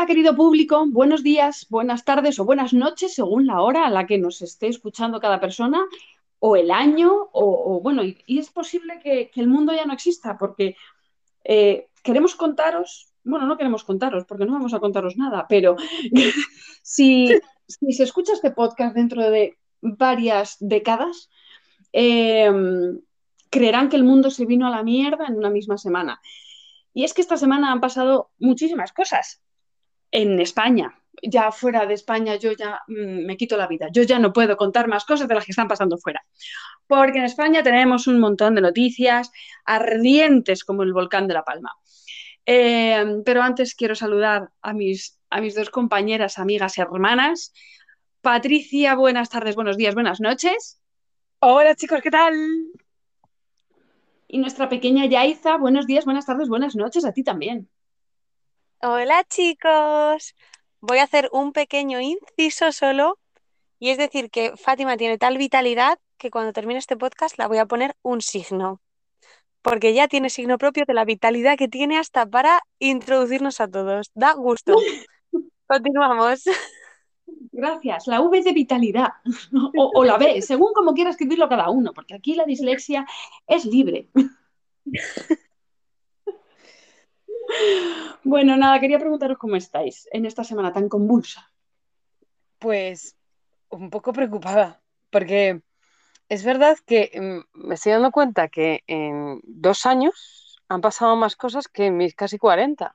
Hola querido público, buenos días, buenas tardes o buenas noches según la hora a la que nos esté escuchando cada persona o el año o, bueno, y, es posible que, el mundo ya no exista porque eh, queremos contaros, bueno, no queremos contaros porque no vamos a contaros nada, pero si, se escucha este podcast dentro de varias décadas, em, creerán que el mundo se vino a la mierda en una misma semana. Y es que esta semana han pasado muchísimas cosas en España. Ya fuera de España yo ya mm, me quito la vida. Yo ya no puedo contar más cosas de las que están pasando fuera. Porque en España tenemos un montón de noticias ardientes como el volcán de La Palma. Eh, pero antes quiero saludar a mis, a mis dos compañeras, amigas y hermanas. Patricia, buenas tardes, buenos días, buenas noches. Hola chicos, ¿qué tal? Y nuestra pequeña Yaiza, buenos días, buenas tardes, buenas noches, a ti también. Hola chicos, voy a hacer un pequeño inciso solo y es decir que Fátima tiene tal vitalidad que cuando termine este podcast la voy a poner un signo, porque ya tiene signo propio de la vitalidad que tiene hasta para introducirnos a todos. Da gusto. Continuamos. Gracias. La V de vitalidad o, o la B, según como quiera escribirlo cada uno, porque aquí la dislexia es libre. Bueno, nada, quería preguntaros cómo estáis en esta semana tan convulsa. Pues un poco preocupada, porque es verdad que mm, me estoy dando cuenta que en dos años han pasado más cosas que en mis casi 40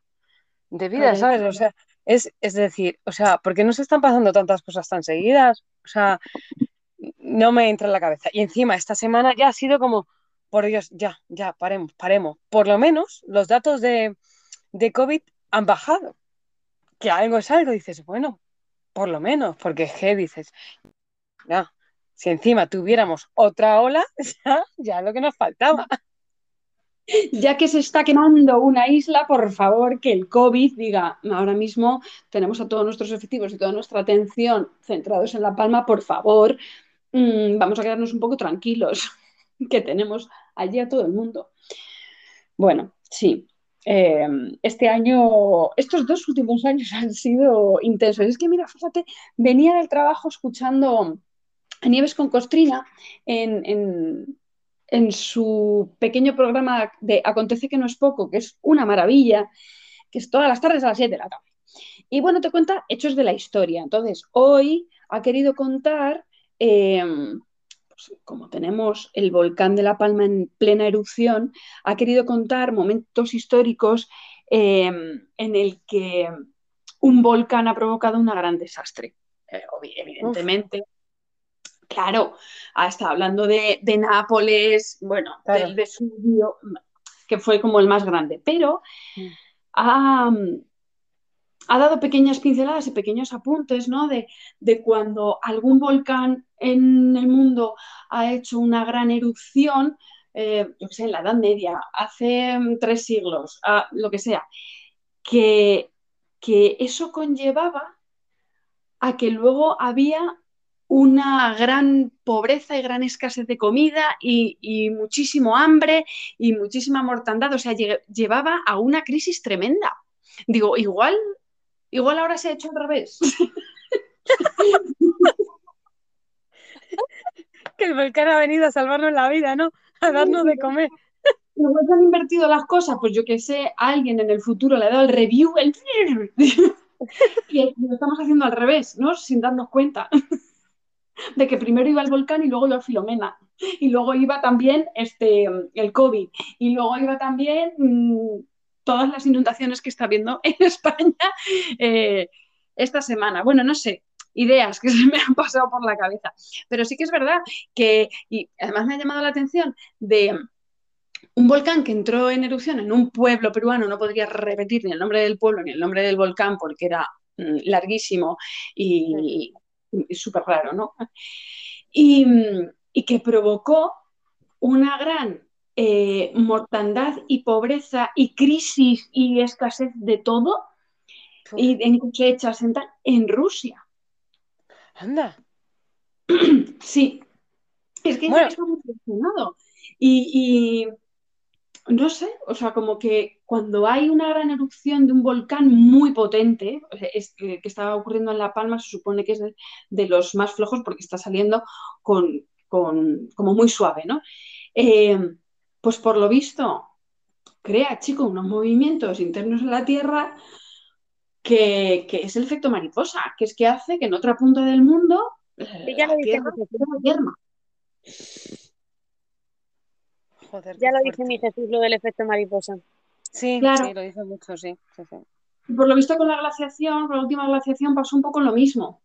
de vida, ¿sabes? O sea, es, es decir, o sea, ¿por qué no se están pasando tantas cosas tan seguidas? O sea, no me entra en la cabeza. Y encima, esta semana ya ha sido como, por Dios, ya, ya, paremos, paremos. Por lo menos los datos de, de COVID han bajado. Que algo es algo, dices, bueno, por lo menos, porque es que dices, ya, si encima tuviéramos otra ola, ya, lo que nos faltaba. Ya que se está quemando una isla, por favor, que el COVID diga, ahora mismo tenemos a todos nuestros efectivos y toda nuestra atención centrados en La Palma, por favor, mm, vamos a quedarnos un poco tranquilos, que tenemos allí a todo el mundo. Bueno, sí, eh, este año, estos dos últimos años han sido intensos. Es que, mira, fíjate, venía del trabajo escuchando a Nieves con Costrina en, su pequeño programa de Acontece que no es poco, que es una maravilla, que es todas las tardes a las 7 de la tarde. Y bueno, te cuenta hechos de la historia. Entonces, hoy ha querido contar eh, pues, como tenemos el volcán de La Palma en plena erupción, ha querido contar momentos históricos em, en el que un volcán ha provocado un gran desastre. Eh, evidentemente, claro, ha estado hablando de, Nápoles, bueno, del Vesubio, que fue como el más grande, pero mm. ha, ha dado pequeñas pinceladas y pequeños apuntes, ¿no? De, cuando algún volcán en el mundo ha hecho una gran erupción, eh, yo sé, en la Edad Media, hace mm, tres siglos, lo que sea, que, que eso conllevaba a que luego había una gran pobreza y gran escasez de comida y, y, muchísimo hambre y muchísima mortandad, o sea, llevaba a una crisis tremenda. Digo, igual Igual ahora se ha hecho al revés. que el volcán ha venido a salvarnos la vida, ¿no? A darnos de comer. Igual han invertido las cosas, pues yo que sé, alguien en el futuro le ha dado el review, el... y lo estamos haciendo al revés, ¿no? Sin darnos cuenta de que primero iba el volcán y luego iba Filomena. Y luego iba también este, el COVID. Y luego iba también mm, todas las inundaciones que está habiendo en España eh, esta semana. Bueno, no sé, ideas que se me han pasado por la cabeza. Pero sí que es verdad que, y además me ha llamado la atención de un volcán que entró en erupción en un pueblo peruano, no podría repetir ni el nombre del pueblo ni el nombre del volcán porque era mm, larguísimo y, súper raro, ¿no? Y, y que provocó una gran eh, mortandad y pobreza y crisis y escasez de todo y en cosechas en, en Rusia. Anda. Sí. Es que bueno. está muy Y, no sé, o sea, como que cuando hay una gran erupción de un volcán muy potente, es que, que estaba ocurriendo en La Palma, se supone que es de, de los más flojos porque está saliendo con, con como muy suave, ¿no? Eh, pues por lo visto, crea, chico, unos movimientos internos en la Tierra que, que, es el efecto mariposa, que es que hace que en otra punta del mundo Sí, ya lo la Tierra. Joder, Ya lo dice mi Jesús, lo del efecto mariposa. Sí, Claro. sí, lo dice mucho, sí. sí, sí. Y por lo visto con la glaciación, con la última glaciación pasó un poco lo mismo.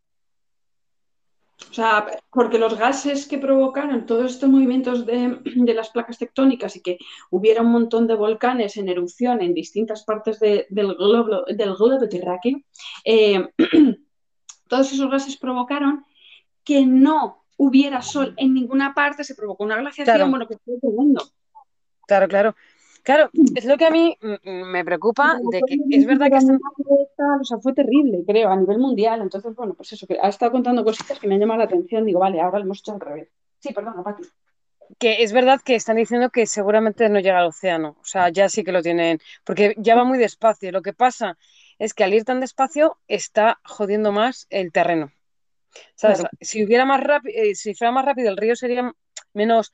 O sea, porque los gases que provocaron todos estos movimientos de, de las placas tectónicas y que hubiera un montón de volcanes en erupción en distintas partes de- del, globo, del globo terráqueo, eh, todos esos gases provocaron que no hubiera sol en ninguna parte, se provocó una glaciación, Claro. bueno, que fue tremendo. Claro, claro. Claro, es lo que a mí me preocupa de que es verdad que están, Tal, o sea, fue terrible, creo, a nivel mundial. Entonces, bueno, pues eso, que ha estado contando cositas que me han llamado la atención. Digo, vale, ahora lo hemos hecho al revés. Sí, perdona, Pati. que es verdad que están diciendo que seguramente no llega al océano. O sea, ya sí que lo tienen, porque ya va muy despacio. Lo que pasa es que al ir tan despacio está jodiendo más el terreno. ¿Sabes? Claro. Si hubiera más rápido, si fuera más rápido, el río sería menos,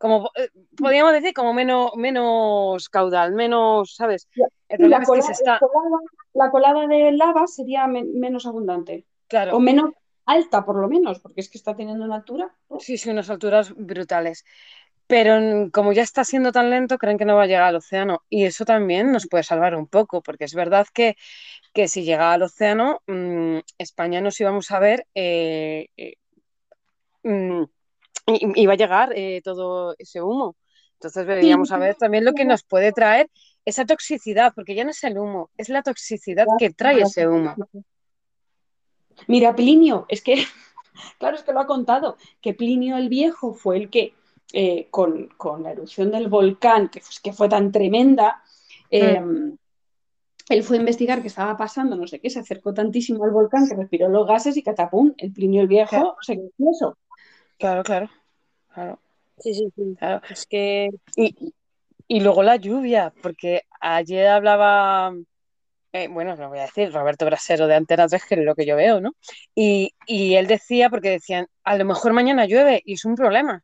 como eh, podríamos decir, como menos, menos caudal, menos, ¿sabes? El la, es que cola- se está, la colada, la colada de lava sería men- menos abundante. claro, O menos alta, por lo menos, porque es que está teniendo una altura. sí, sí, unas alturas brutales. Pero como ya está siendo tan lento, creen que no va a llegar al océano. Y eso también nos puede salvar un poco, porque es verdad que, que si llega al océano, mm, España nos íbamos a ver, eh, eh, mm, y, y va a llegar eh, todo ese humo. Entonces deberíamos saber también lo que nos puede traer esa toxicidad, porque ya no es el humo, es la toxicidad que trae ese humo. Mira, Plinio, es que, claro, es que lo ha contado, que Plinio el Viejo fue el que, eh, con, con la erupción del volcán, que, fue- que fue tan tremenda, eh, él fue a investigar qué estaba pasando, no sé qué, se acercó tantísimo al volcán que respiró los gases y catapum, el Plinio el Viejo Claro. se quedó. Claro, claro, claro, Sí, sí, sí. claro. Es que Y, y luego la lluvia, porque ayer hablaba, eh, bueno, lo voy a decir, Roberto Brasero de Antena 3, que es lo que yo veo, ¿no? Y, y él decía, porque decían, a lo mejor mañana llueve y es un problema,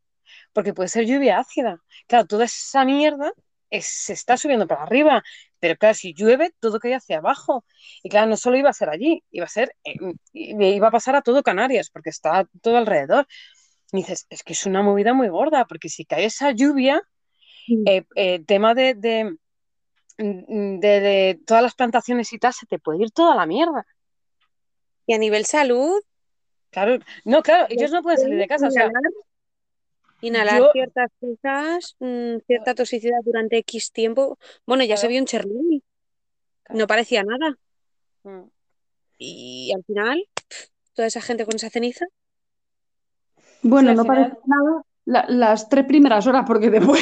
porque puede ser lluvia ácida. Claro, toda esa mierda es- se está subiendo para arriba, pero claro, si llueve, todo cae hacia abajo. Y claro, no solo iba a ser allí, iba a ser, iba a pasar a todo Canarias, porque está todo alrededor. Y dices, es que es una movida muy gorda, porque si cae esa lluvia, eh, eh, tema de, de, de- de todas las plantaciones y tal, se te puede ir toda la mierda. y a nivel salud, Claro, no, claro, ellos no pueden salir de casa, o sea, inhalar, inhalar yo- ciertas cosas, mm, cierta toxicidad durante X tiempo. Bueno, ya se vio en Chernobyl, Claro. no parecía nada. mm, Y al final, toda esa gente con esa ceniza. Bueno, Sí, no final- parece nada la- las tres primeras horas, porque después...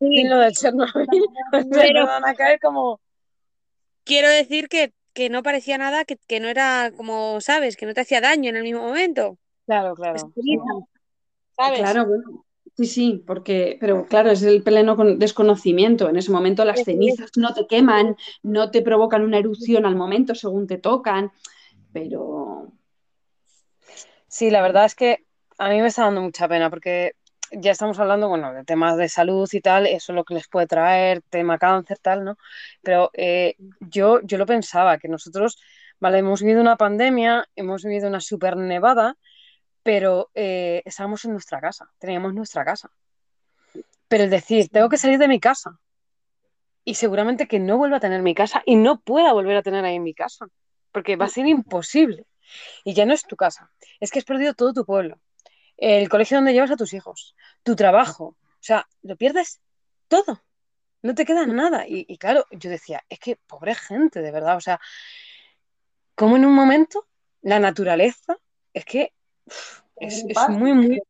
y lo de Chernobyl, Pero- van a caer como... Quiero decir que, que no parecía nada, que, que no era como, ¿sabes? Que no te hacía daño en el mismo momento. Claro, claro. ceniza, ¿Sabes? Claro, bueno, sí, sí, porque, pero claro, es el pleno con- desconocimiento. En ese momento las cenizas no te queman, no te provocan una erupción al momento según te tocan, pero Sí, la verdad es que a mí me está dando mucha pena porque ya estamos hablando, bueno, de temas de salud y tal, eso es lo que les puede traer, tema cáncer, tal, ¿no? Pero eh, yo, yo lo pensaba, que nosotros, vale, hemos vivido una pandemia, hemos vivido una super nevada, pero eh, estábamos en nuestra casa, teníamos nuestra casa. Pero el decir, tengo que salir de mi casa y seguramente que no vuelva a tener mi casa y no pueda volver a tener ahí mi casa, porque va a ser imposible. Y ya no es tu casa, es que has perdido todo tu pueblo, el colegio donde llevas a tus hijos, tu trabajo, o sea, lo pierdes todo, no te queda nada. Y, y claro, yo decía, es que pobre gente, de verdad, o sea, como en un momento la naturaleza es que uf, es, es muy, muy.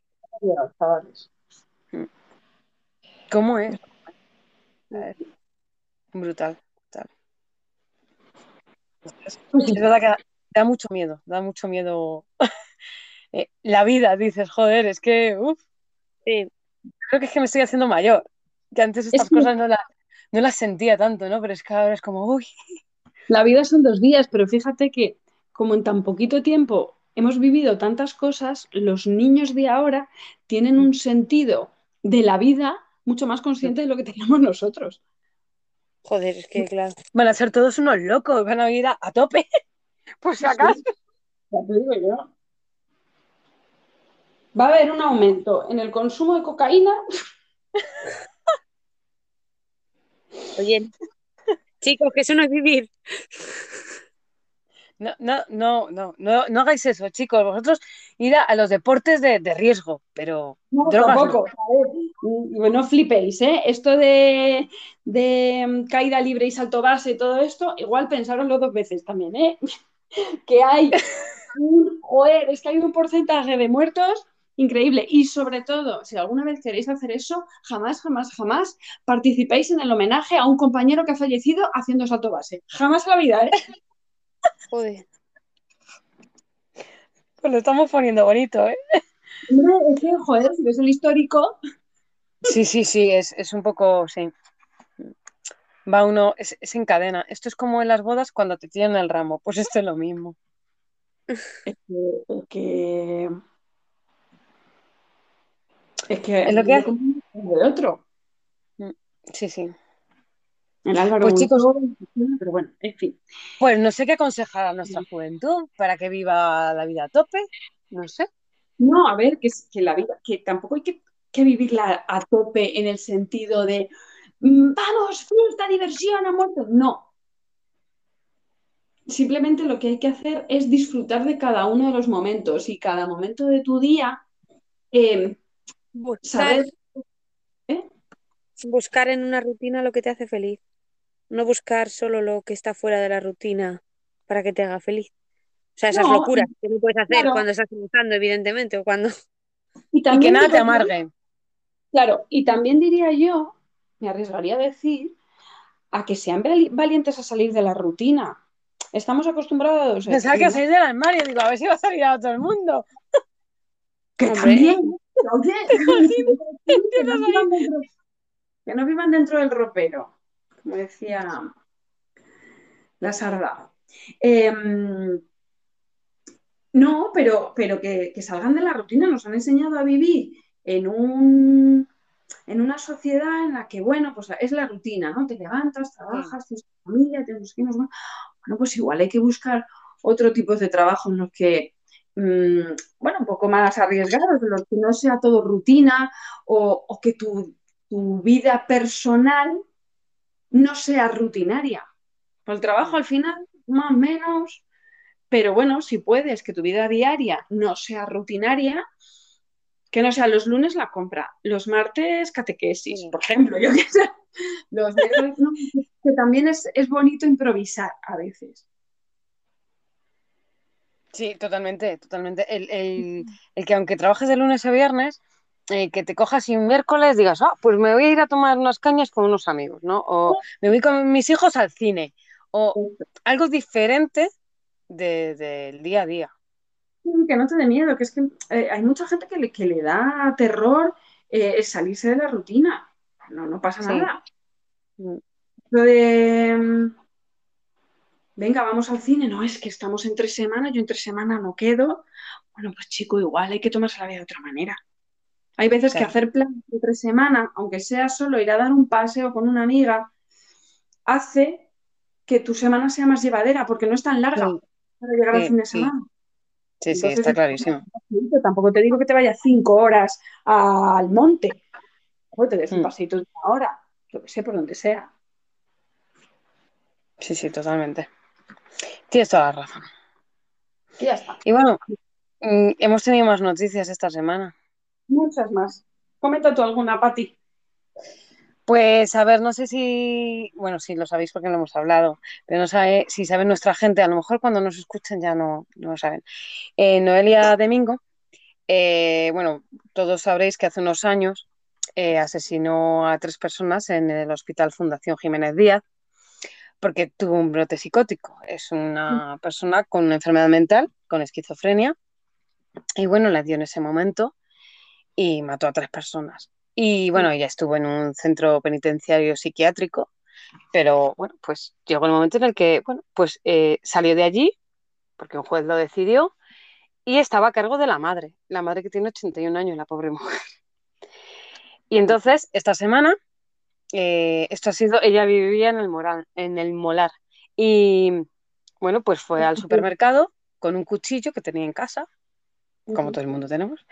¿cómo es? Brutal, brutal. Es, verdad que da, da mucho miedo, da mucho miedo eh, la vida, dices, joder, es que, uf, Sí. creo que es que me estoy haciendo mayor, que antes estas Es que- cosas no, la- no las sentía tanto, ¿no? Pero es que ahora es como, uy. La vida son dos días, pero fíjate que como en tan poquito tiempo hemos vivido tantas cosas, los niños de ahora tienen un sentido de la vida mucho más consciente de lo que teníamos nosotros. Joder, es que claro. Van a ser todos unos locos, van a ir a, a tope, por si acaso. Ya te digo yo. Va a haber un aumento en el consumo de cocaína. Oye, chicos, que eso no es vivir. No, no, no, no, no, no hagáis eso, chicos. Vosotros ir a, a los deportes de, de riesgo, pero No, drogas no. tampoco. A ver, mm, no flipéis, ¿eh? Esto de, de mm, caída libre y salto base y todo esto, igual pensároslo dos veces también, ¿eh? Que hay un, joder, es que hay un porcentaje de muertos increíble. Y sobre todo, si alguna vez queréis hacer eso, jamás, jamás, jamás participéis en el homenaje a un compañero que ha fallecido haciendo salto base. Jamás en la vida, ¿eh? Joder. Pues lo estamos poniendo bonito, ¿eh? Hombre, es que, joder, si ves el histórico, Sí, sí, sí, es, es un poco, sí. Va uno, es, es en cadena. Esto es como en las bodas cuando te tiran el ramo, pues esto es lo mismo. es que, es que, es que Es lo que de otro. Sí, sí. El Álvaro Pues, chicos- pero bueno, en fin. Pues no sé qué aconsejar a nuestra juventud para que viva la vida a tope. No sé. No, a ver, que, es, que la vida, que tampoco hay que, que vivirla a tope en el sentido de mm, vamos, fiesta, diversión, a muerto. No. Simplemente lo que hay que hacer es disfrutar de cada uno de los momentos y cada momento de tu día, eh, Buscar, saber buscar en una rutina lo que te hace feliz. No buscar solo lo que está fuera de la rutina para que te haga feliz. O sea, esas No, locuras que no puedes hacer claro. cuando estás trabajando, evidentemente, o cuando... y Y que nada te amargue. Claro, y también diría yo, me arriesgaría a decir, a que sean vali- valientes a salir de la rutina. Estamos acostumbrados a Pensaba que salir del armario, digo, a ver si va a salir a todo el mundo. que Hombre. también, que no vivan dentro, que no vivan dentro del ropero, como decía la sarda. Em, no, pero, pero que, que salgan de la rutina, nos han enseñado a vivir en un, en una sociedad en la que, bueno, pues es la rutina, ¿no? Te levantas, trabajas, tienes familia, tienes hijos, bueno, bueno, pues igual hay que buscar otro tipo de trabajo en los que, mm, bueno, un poco más arriesgados, los que no sea todo rutina o, o que tu, tu vida personal no sea rutinaria. Pues el trabajo al final, más o menos, pero bueno, si puedes que tu vida diaria no sea rutinaria, que no sea los lunes la compra, los martes catequesis, Sí. por ejemplo, yo qué sé. Los miércoles, no, que también es, es bonito improvisar a veces. Sí, totalmente, totalmente. El, el- el que aunque trabajes de lunes a viernes, eh, que te cojas y un miércoles digas, ah, pues me voy a ir a tomar unas cañas con unos amigos, ¿no? O me voy con mis hijos al cine. O algo diferente de- del día a día. Que no te dé miedo, que es que eh, hay mucha gente que le, que le da terror eh, el salirse de la rutina. No, no pasa Sí. nada. Mm. Lo de, mm, venga, vamos al cine, no, es que estamos entre semana, yo entre semana no quedo. Bueno, pues chico, igual hay que tomarse la vida de otra manera. Hay veces que hacer planes de entre semana, aunque sea solo ir a dar un paseo con una amiga, hace que tu semana sea más llevadera, porque no es tan larga Sí. para llegar al fin de semana. Sí, sí, está clarísimo. Tampoco te digo que te vayas cinco horas al monte. O te des un Mm. paseito de una hora, yo que sé, por donde sea. Sí, sí, totalmente. Tienes toda la razón. Y ya está. Y bueno, mm, hemos tenido más noticias esta semana. Muchas más. Comenta tú alguna, Pati. Pues a ver, no sé si, bueno, sí lo sabéis porque lo hemos hablado, pero no sabe si sabe nuestra gente, a lo mejor cuando nos escuchen ya no, no lo saben. Eh, Noelia Domingo, eh, bueno, todos sabréis que hace unos años eh, asesinó a tres personas en el Hospital Fundación Jiménez Díaz porque tuvo un brote psicótico. Es una persona con una enfermedad mental, con esquizofrenia, y bueno, la dio en ese momento y mató a tres personas. Y bueno, ella estuvo en un centro penitenciario psiquiátrico pero bueno, pues llegó el momento en el que, bueno, pues eh, salió de allí, porque un juez lo decidió, y estaba a cargo de la madre, la madre que tiene 81 años, la pobre mujer. Y entonces, esta semana, eh, esto ha sido, ella vivía en el, moral, en el molar, y bueno, pues fue al supermercado con un cuchillo que tenía en casa, como todo el mundo tenemos,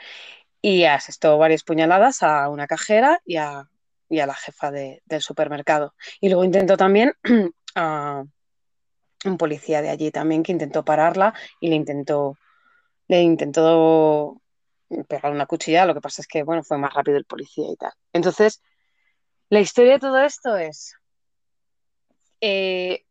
y asestó varias puñaladas a una cajera y a, y a la jefa de- del supermercado. Y luego intentó también a un policía de allí también que intentó pararla y le intentó, le intentó pegar una cuchilla, lo que pasa es que, bueno, fue más rápido el policía y tal. Entonces, la historia de todo esto es... eh,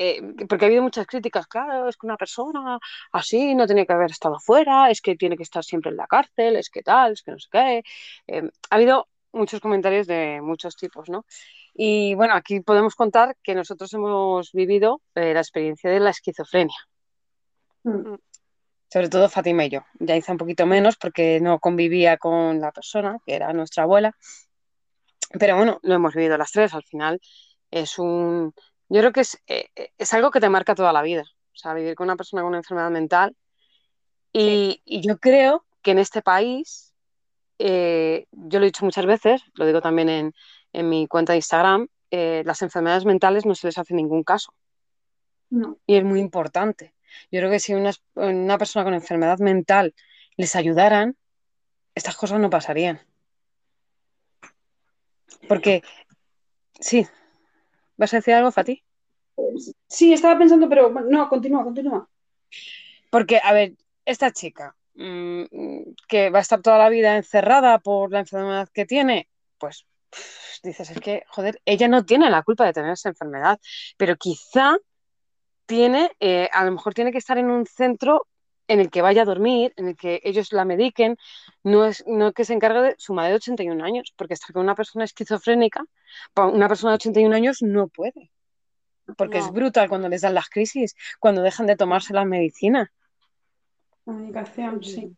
eh, porque ha habido muchas críticas, claro, es que una persona así no tenía que haber estado fuera, es que tiene que estar siempre en la cárcel, es que tal, es que no sé qué. Eh, ha habido muchos comentarios de muchos tipos, ¿no? Y bueno, aquí podemos contar que nosotros hemos vivido la experiencia de la esquizofrenia, Mm. sobre todo Fátima y yo. Ya hice un poquito menos porque no convivía con la persona, que era nuestra abuela, pero bueno, lo hemos vivido las tres. Al final es un, yo creo que es, eh, es algo que te marca toda la vida. O sea, vivir con una persona con una enfermedad mental. Y, y yo creo que en este país, eh, yo lo he dicho muchas veces, lo digo también en, en mi cuenta de Instagram, eh, las enfermedades mentales no se les hace ningún caso. No. Y es muy importante. Yo creo que si una, una persona con enfermedad mental les ayudaran, estas cosas no pasarían. Porque, sí, ¿vas a decir algo, Fati? Sí, estaba pensando, pero no, continúa, continúa. Porque, a ver, esta chica mm, que va a estar toda la vida encerrada por la enfermedad que tiene, pues pff, dices, es que, joder, ella no tiene la culpa de tener esa enfermedad, pero quizá tiene, eh, a lo mejor tiene que estar en un centro en el que vaya a dormir, en el que ellos la mediquen, no es no que se encargue de su madre de 81 años, porque estar con una persona esquizofrénica, una persona de 81 años no puede, porque es brutal cuando les dan las crisis, cuando dejan de tomarse la medicina. Comunicación, sí.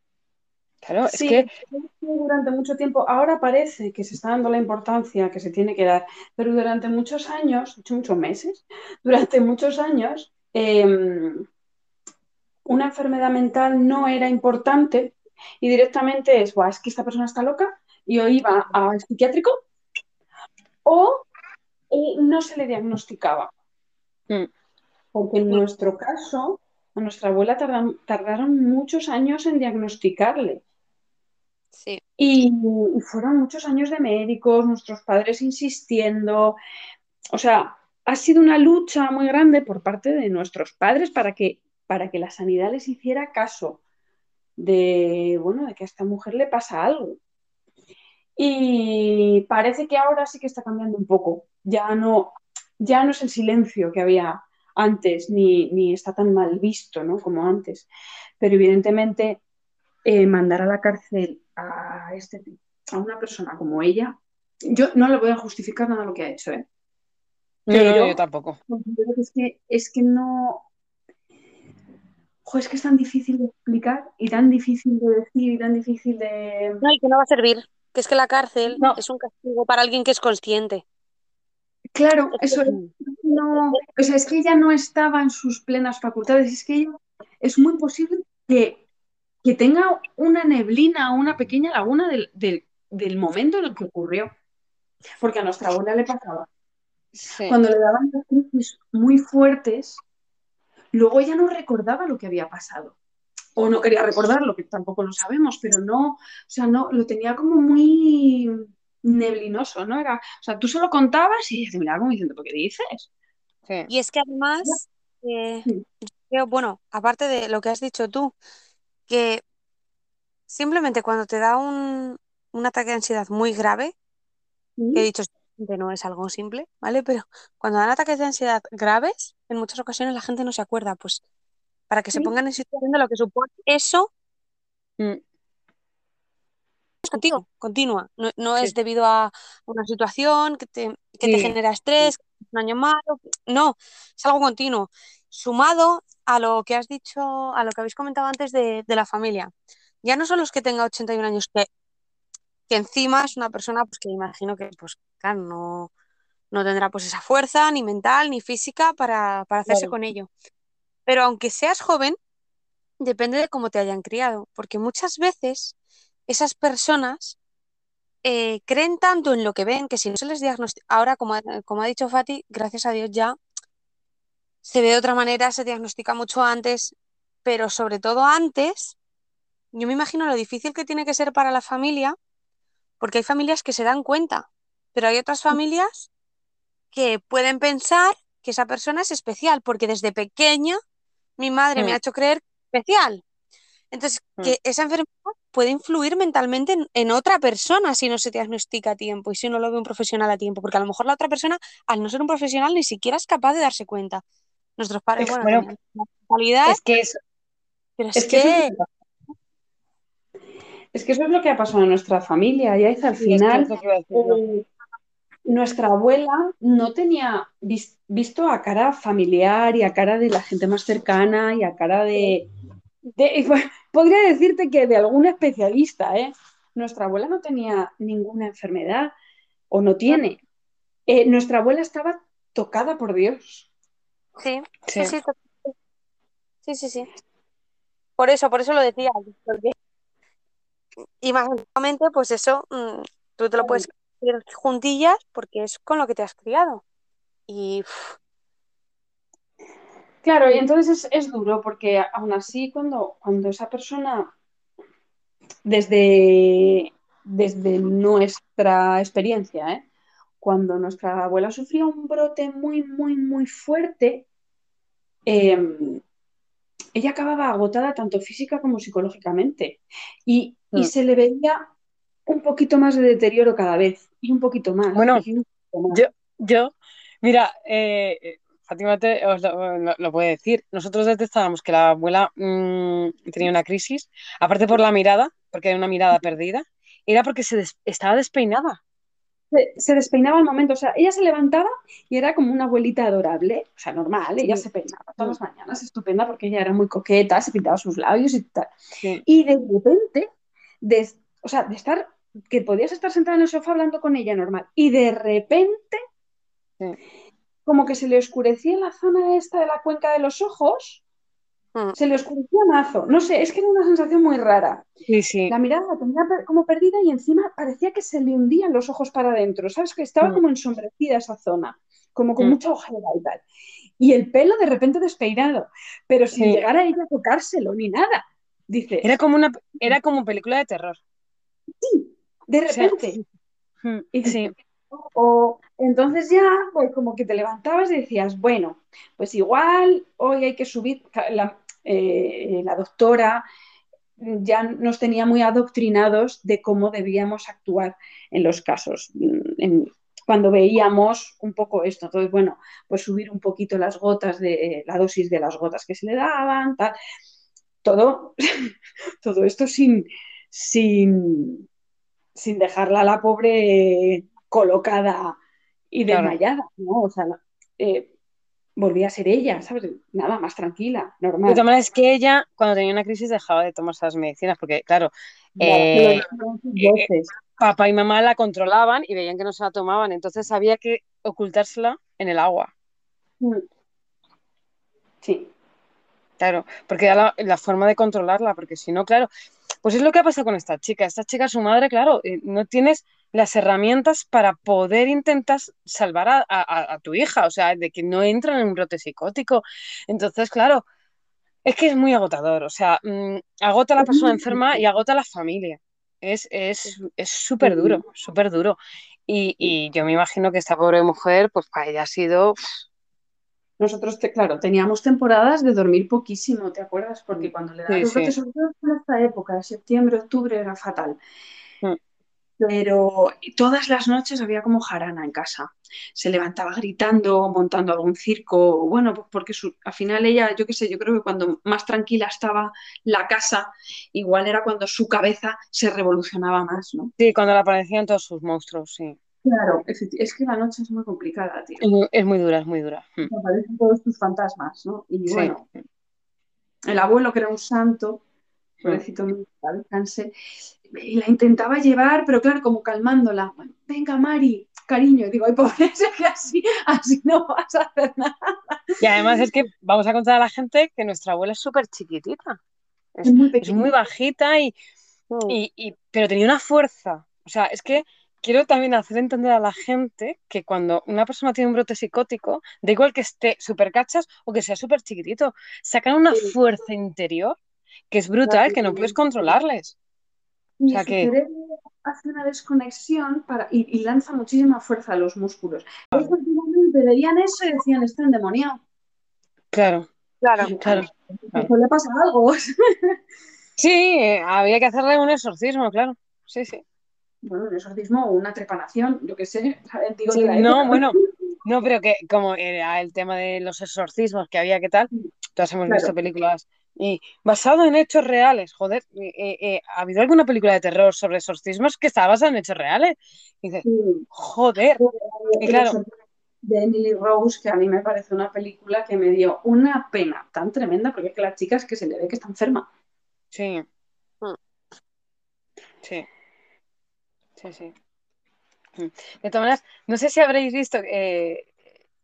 Claro, es Sí, que durante mucho tiempo, ahora parece que se está dando la importancia que se tiene que dar, pero durante muchos años, muchos meses, durante muchos años, eh, una enfermedad mental no era importante y directamente es, "Buah, es que esta persona está loca y o iba al psiquiátrico o no se le diagnosticaba. Mm. Porque en nuestro caso, a nuestra abuela tardan- tardaron muchos años en diagnosticarle. Sí. Y, y fueron muchos años de médicos, nuestros padres insistiendo. O sea, ha sido una lucha muy grande por parte de nuestros padres para que, para que la sanidad les hiciera caso de, bueno, de que a esta mujer le pasa algo. Y parece que ahora sí que está cambiando un poco. Ya no, ya no es el silencio que había antes, ni, ni está tan mal visto, ¿no? Como antes. Pero evidentemente eh, mandar a la cárcel a, este, a una persona como ella, yo no le voy a justificar nada lo que ha hecho, ¿eh? no, no, Pero- yo tampoco. Es que, es que no... Jo, es que es tan difícil de explicar y tan difícil de decir y tan difícil de... No, y que no va a servir. Que es que la cárcel No. es un castigo para alguien que es consciente. Claro, eso es. No, o sea, es que ella no estaba en sus plenas facultades, es que ella es muy posible que, que tenga una neblina, una pequeña laguna del, del- del momento en el que ocurrió. Porque a nuestra abuela le pasaba. Sí. Cuando le daban las crisis muy fuertes, luego ella no recordaba lo que había pasado. O no quería recordarlo, que tampoco lo sabemos, pero no, o sea, no, lo tenía como muy neblinoso, ¿no? Era, o sea, tú solo contabas y ella te miraba como diciendo, ¿pero qué dices? Sí. Y es que además, eh, Sí. bueno, aparte de lo que has dicho tú, que simplemente cuando te da un, un ataque de ansiedad muy grave, que he dicho que no es algo simple, ¿vale? Pero cuando dan ataques de ansiedad graves, en muchas ocasiones la gente no se acuerda, pues para que se pongan en situación de lo que supone eso Mm. es contigo, continua. No, no Sí. es debido a una situación que te, que te genera estrés, un año malo. No, es algo continuo. Sumado a lo que has dicho, a lo que habéis comentado antes de, de la familia. Ya no solo es que tenga 81 años, que, que encima es una persona pues, que imagino que, pues, claro, no, no tendrá pues esa fuerza ni mental ni física para, para hacerse Claro. con ello. Pero aunque seas joven, depende de cómo te hayan criado, porque muchas veces esas personas eh, creen tanto en lo que ven que si no se les diagnostica, ahora como, ha- como ha dicho Fati, gracias a Dios ya se ve de otra manera, se diagnostica mucho antes, pero sobre todo antes, yo me imagino lo difícil que tiene que ser para la familia, porque hay familias que se dan cuenta, pero hay otras familias que pueden pensar que esa persona es especial, porque desde pequeña mi madre me ha hecho creer especial. Entonces, Mm. que esa enfermedad puede influir mentalmente en, en otra persona si no se diagnostica a tiempo y si no lo ve un profesional a tiempo, porque a lo mejor la otra persona, al no ser un profesional, ni siquiera es capaz de darse cuenta. Nuestros padres, Es- bueno, mentalidad, Es que es, pero es, Es que, eso que, es, que- es que eso es lo que ha pasado en nuestra familia. Y al sí, es que final, es que eh, nuestra abuela no tenía vis- visto a cara familiar y a cara de la gente más cercana y a cara de, de- podría decirte que de algún especialista, ¿eh? Nuestra abuela no tenía ninguna enfermedad o no tiene. Eh, nuestra abuela estaba tocada por Dios. sí, Sí. sí, sí, sí, sí. Por eso, por eso lo decía, porque imagínate, pues eso, mm, tú te lo puedes ir juntillas porque es con lo que te has criado. Y Claro, y entonces es, es duro porque aún así cuando, cuando esa persona desde, desde nuestra experiencia, ¿eh? cuando nuestra abuela sufría un brote muy, muy, muy fuerte, eh, ella acababa agotada tanto física como psicológicamente y, y Mm. se le veía un poquito más de deterioro cada vez y un poquito más. Bueno, y un poquito más. Yo, yo, mira, eh, eh, Fátima te, os lo, lo- lo puede decir. Nosotros detectábamos que la abuela mm, tenía una crisis, aparte por la mirada, porque era una mirada perdida, era porque se des- estaba despeinada. Se, se despeinaba al momento, o sea, ella se levantaba y era como una abuelita adorable, o sea, normal, ella Sí. se peinaba todas las mañanas, estupenda, porque ella era muy coqueta, se pintaba sus labios y tal. Sí, Y de repente, de, o sea, de estar, que podías estar sentada en el sofá hablando con ella normal, y de repente, sí. como que se le oscurecía en la zona esta de la cuenca de los ojos, mm, se le oscurecía mazo, no sé, es que era una sensación muy rara. Sí, sí. La mirada la tenía como perdida y encima parecía que se le hundían los ojos para adentro, ¿sabes? Que estaba Mm. como ensombrecida esa zona, como con Mm. mucha ojera y tal. Y el pelo de repente despeinado, pero sin Sí. llegar a ella a tocárselo ni nada. Dices, Era como una, era como película de terror. de O sea, repente. Y sí, O entonces ya, pues como que te levantabas y decías, bueno, pues igual hoy hay que subir. La, eh, la doctora ya nos tenía muy adoctrinados de cómo debíamos actuar en los casos. En, cuando veíamos un poco esto, entonces, bueno, pues subir un poquito las gotas de la dosis de las gotas que se le daban, tal. Todo, todo esto sin, sin, sin dejarla a la pobre colocada y Claro. desmayada, ¿no? O sea, eh, volvía a ser ella, ¿sabes? Nada, más tranquila, normal. todas maneras, es que ella, cuando tenía una crisis, dejaba de tomar esas medicinas, porque, claro, eh, lo eh, voces. papá y mamá la controlaban y veían que no se la tomaban, entonces había que ocultársela en el agua. Mm. Sí, Claro, porque era la, la forma de controlarla, porque si no, claro, pues es lo que ha pasado con esta chica. Esta chica, su madre, claro, eh, no tienes las herramientas para poder intentar salvar a, a- a tu hija, o sea, de que no entra en un brote psicótico. Entonces, claro, es que es muy agotador, o sea, mm, agota a la Es persona enferma y agota a la familia. Es es es súper duro, súper duro. Y, y yo me imagino que esta pobre mujer, pues para ella ha sido... Nosotros, te- claro, teníamos temporadas de dormir poquísimo, ¿te acuerdas? Porque cuando le daban Sí, los sí. brotes, sobre todo en esta época, septiembre, octubre, era fatal. Pero todas las noches había como jarana en casa. Se levantaba gritando, montando algún circo. Bueno, pues porque su- al final ella, yo qué sé, yo creo que cuando más tranquila estaba la casa, igual era cuando su cabeza se revolucionaba más, ¿no? Sí, cuando le aparecían todos sus monstruos, sí. Claro, es que la noche es muy complicada, tío. Es muy, es muy dura, es muy dura. Mm. Aparecen todos tus fantasmas, ¿no? Y Sí. bueno, el abuelo, que era un santo, pobrecito mío, descanse. Y la intentaba llevar, pero claro, como calmándola. Venga, Mari, cariño. Y digo, ay, pobre, es que así, así no vas a hacer nada. Y además es que vamos a contar a la gente que nuestra abuela es súper chiquitita. Es, Es muy es muy bajita y, y- y- pero tenía una fuerza. O sea, es que quiero también hacer entender a la gente que cuando una persona tiene un brote psicótico, da igual que esté súper cachas o que sea súper chiquitito, sacan una fuerza interior que es brutal, que no puedes controlarles. Y O sea que- cerebro hace una desconexión para, y, y lanza muchísima fuerza a los músculos. Ellos antiguamente veían eso y decían, está endemoniado. Claro, Claro. claro. Pues le pasa algo. Sí, eh, había que hacerle un exorcismo, claro. Sí, sí. Bueno, un exorcismo o una trepanación, yo qué sé. Digo, Sí, no, bueno, no, pero que como era el tema de los exorcismos que había, ¿qué tal? Todas hemos Claro. visto películas y basado en hechos reales, joder, eh, eh, eh, ¿ha habido alguna película de terror sobre exorcismos que está basada en hechos reales? Y dices, Sí. joder, Y claro. de Emily Rose, que a mí me parece una película que me dio una pena tan tremenda, porque es que la chica es que se le ve que está enferma. sí. Mm. Sí. Sí, sí. Mm. De todas maneras, no sé si habréis visto, eh,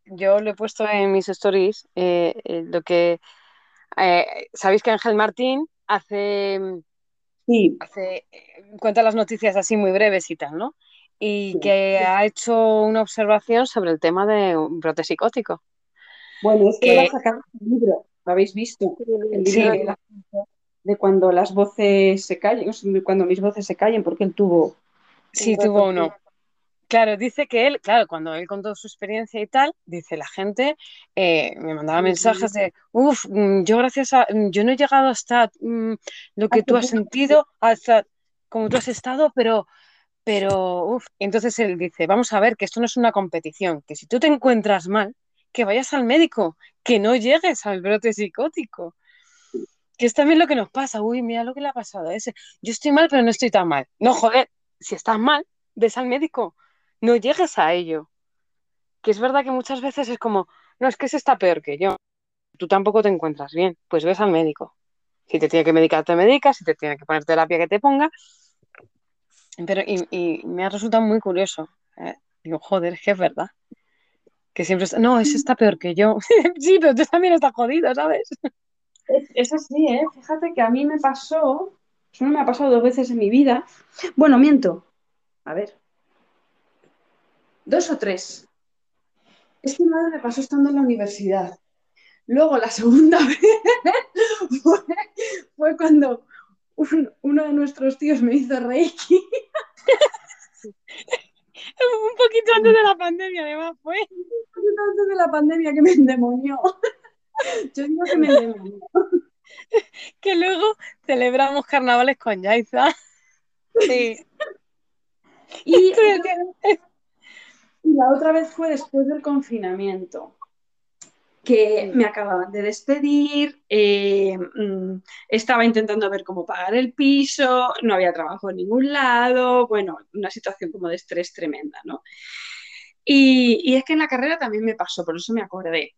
yo lo he puesto en mis stories, eh, eh, lo que eh, sabéis que Ángel Martín hace, Sí, hace eh, cuenta las noticias así muy breves y tal, ¿no? Y Sí. que ha hecho una observación sobre el tema de un brote psicótico. bueno, es que Que- va a sacar un libro, lo habéis visto, el libro Sí. de, la- de cuando las voces se callen, cuando mis voces se callen, porque él tuvo Sí, tuvo uno. Claro, dice que él, claro, cuando él contó su experiencia y tal, dice la gente, eh, me mandaba mensajes de, uff, yo gracias a, mm, yo no he llegado hasta mm, lo que tú has sentido, hasta como tú has estado, pero, pero, uff. Entonces él dice, vamos a ver, que esto no es una competición, que si tú te encuentras mal, que vayas al médico, que no llegues al brote psicótico. Que es también lo que nos pasa, uy, mira lo que le ha pasado a ese. Yo estoy mal, pero no estoy tan mal. No, joder, si estás mal, ves al médico, no llegues a ello. Que es verdad que muchas veces es como, no, es que ese está peor que yo. Tú tampoco te encuentras bien, pues ves al médico. Si te tiene que medicar, te medica, si te tiene que poner terapia, que te ponga. Pero, y, y me ha resultado muy curioso. ¿eh? Digo, joder, es que es verdad. Que siempre está, no, ese está peor que yo. sí, pero tú también estás jodido, ¿sabes? Es, es así, ¿eh? Fíjate que a mí me pasó, solo me ha pasado dos veces en mi vida. Bueno, miento. A ver. Dos o tres. Es que vez me pasó estando en la universidad. Luego la segunda vez fue, fue cuando un- uno de nuestros tíos me hizo reiki. Un poquito antes de la pandemia, además, fue. antes de la pandemia que me endemonió. Yo digo que me endemonió. Que luego celebramos carnavales con Yaiza. Sí. Y, y la otra vez fue después del confinamiento, que me acababan de despedir, eh, mm, estaba intentando ver cómo pagar el piso, no había trabajo en ningún lado, bueno, una situación como de estrés tremenda, ¿no? Y, y es que en la carrera también me pasó, por eso me acordé.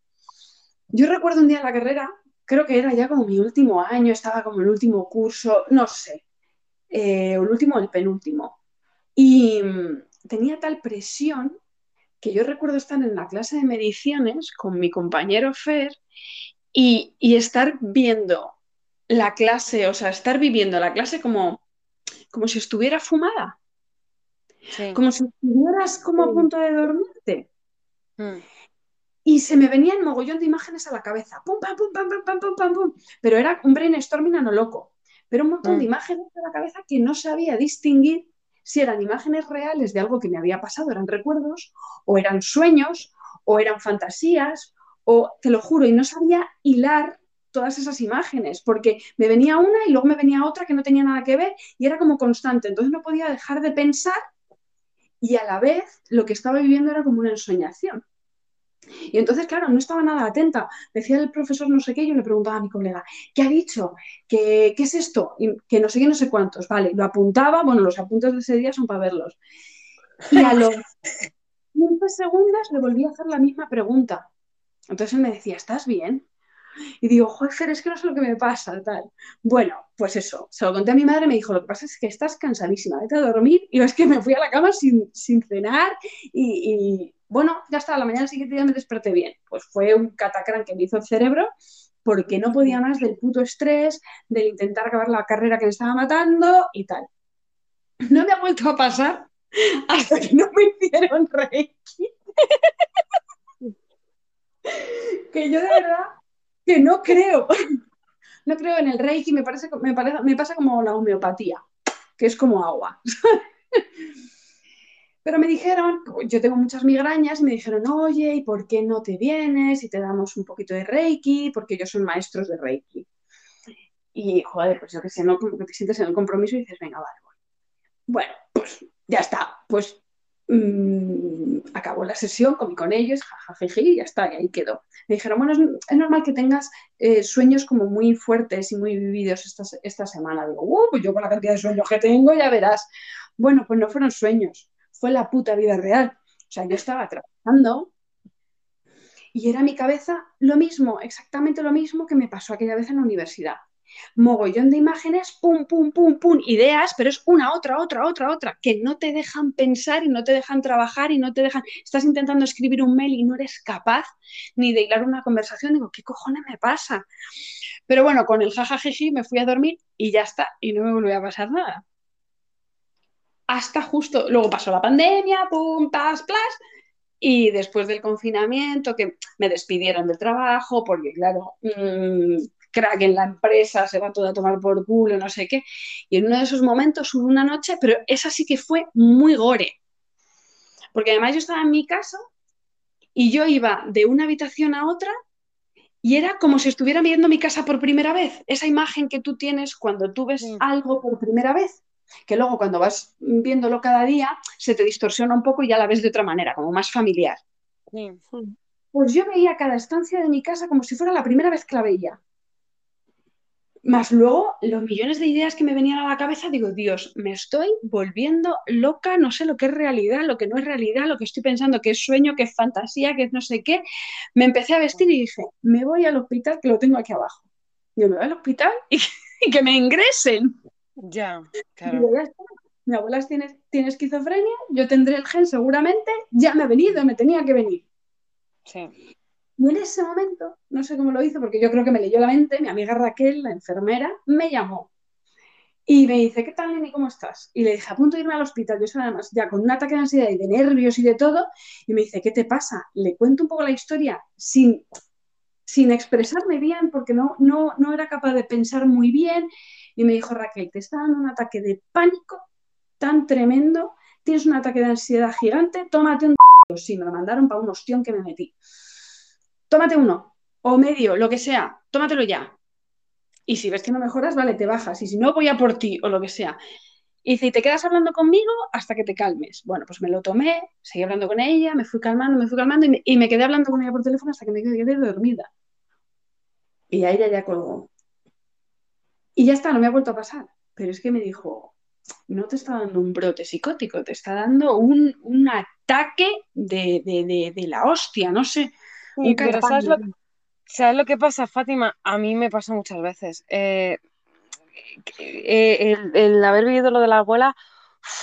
Yo recuerdo un día en la carrera, creo que era ya como mi último año, estaba como el último curso, no sé, eh, el último o el penúltimo. Y mm, tenía tal presión que yo recuerdo estar en la clase de mediciones con mi compañero Fer y, y estar viendo la clase, o sea, estar viviendo la clase como, como si estuviera fumada, Sí. como si estuvieras como a punto de dormirte. Mm. Y se me venían mogollón de imágenes a la cabeza. Pum, pam, pum, pam, pam, pam, pum, pam, pum. Pero era un brainstorming a lo loco. Pero un montón de Mm. imágenes a la cabeza que no sabía distinguir si eran imágenes reales de algo que me había pasado, eran recuerdos, o eran sueños, o eran fantasías, o te lo juro, y no sabía hilar todas esas imágenes, porque me venía una y luego me venía otra que no tenía nada que ver y era como constante. Entonces no podía dejar de pensar y a la vez lo que estaba viviendo era como una ensoñación. Y entonces, claro, no estaba nada atenta. Decía el profesor no sé qué, yo le preguntaba a mi colega, ¿qué ha dicho? ¿Qué, qué es esto? Y que no sé qué, no sé cuántos. Vale, lo apuntaba, bueno, los apuntes de ese día son para verlos. Y a los 15 segundos le volví a hacer la misma pregunta. Entonces él me decía, ¿estás bien? Y digo, joder, es que no sé lo que me pasa, tal. Bueno, pues eso, se lo conté a mi madre, me dijo, lo que pasa es que estás cansadísima, vete a dormir. Y es que me fui a la cama sin, sin cenar y, bueno, ya está, la mañana siguiente día me desperté bien. Pues fue un catacrán que me hizo el cerebro porque no podía más del puto estrés, del intentar acabar la carrera que me estaba matando y tal. No me ha vuelto a pasar hasta que no me hicieron reiki. que yo de verdad que no creo. No creo en el reiki, me, parece, me, parece, me pasa como la homeopatía, que es como agua. Pero me dijeron, yo tengo muchas migrañas, y me dijeron, oye, ¿y por qué no te vienes y te damos un poquito de Reiki? Porque ellos son maestros de Reiki. Y, joder, pues yo que sé, ¿no? Como que te sientes en el compromiso y dices, venga, vale, Bueno, pues ya está. Pues mmm, acabó la sesión, comí con ellos, jajajeje, y ya está, y ahí quedó. Me dijeron, bueno, es, normal que tengas eh, sueños como muy fuertes y muy vividos esta, esta semana. Digo, uh, pues yo con la cantidad de sueños que tengo, ya verás. Bueno, pues no fueron sueños, fue la puta vida real. O sea, yo estaba trabajando y era mi cabeza lo mismo, exactamente lo mismo que me pasó aquella vez en la universidad mogollón de imágenes, pum, pum, pum, pum, ideas, pero es una, otra, otra, otra, otra, que no te dejan pensar y no te dejan trabajar y no te dejan, estás intentando escribir un mail y no eres capaz ni de hilar una conversación, digo, ¿qué cojones me pasa? Pero bueno, con el jajajiji me fui a dormir y ya está, y no me volvió a pasar nada. Hasta justo, luego pasó la pandemia, pum, pas, plas, y después del confinamiento, que me despidieron del trabajo, porque claro, mmm, crack en la empresa, se va todo a tomar por culo, no sé qué. Y en uno de esos momentos hubo una noche, pero esa sí que fue muy gore. Porque además yo estaba en mi casa y yo iba de una habitación a otra y era como si estuviera viendo mi casa por primera vez. Esa imagen que tú tienes cuando tú ves algo por primera vez, que luego cuando vas viéndolo cada día se te distorsiona un poco y ya la ves de otra manera, como más familiar. Pues yo veía cada estancia de mi casa como si fuera la primera vez que la veía. Más luego, los millones de ideas que me venían a la cabeza, digo, Dios, me estoy volviendo loca, no sé lo que es realidad, lo que no es realidad, lo que estoy pensando que es sueño, que es fantasía, que es no sé qué. Me empecé a vestir y dije, me voy al hospital, que lo tengo aquí abajo. Yo me voy al hospital y, que me ingresen. Ya, claro. Mi abuela tiene, tiene esquizofrenia, yo tendré el gen seguramente, ya me ha venido, me tenía que venir. Sí. Y en ese momento, no sé cómo lo hizo, porque yo creo que me leyó la mente, mi amiga Raquel, la enfermera, me llamó y me dice, ¿qué tal, Nini? ¿Cómo estás? Y le dije, a punto de irme al hospital, yo soy además ya con un ataque de ansiedad y de nervios y de todo, y me dice, ¿qué te pasa? Le cuento un poco la historia sin, sin expresarme bien, porque no, no, no era capaz de pensar muy bien, y me dijo, Raquel, te está dando un ataque de pánico tan tremendo, tienes un ataque de ansiedad gigante, tómate un... Sí, me lo mandaron para un ostión que me metí tómate uno, o medio, lo que sea, tómatelo ya. Y si ves que no mejoras, vale, te bajas. Y si no, voy a por ti, o lo que sea. Y dice, y te quedas hablando conmigo hasta que te calmes. Bueno, pues me lo tomé, seguí hablando con ella, me fui calmando, me fui calmando y me, quedé hablando con ella por teléfono hasta que me quedé dormida. Y a ella ya colgó. Y ya está, no me ha vuelto a pasar. Pero es que me dijo, no te está dando un brote psicótico, te está dando un, ataque de, de, la hostia, no sé. ¿sabes lo, que pasa, Fátima? A mí me pasa muchas veces. Eh, eh, el, haber vivido lo de la abuela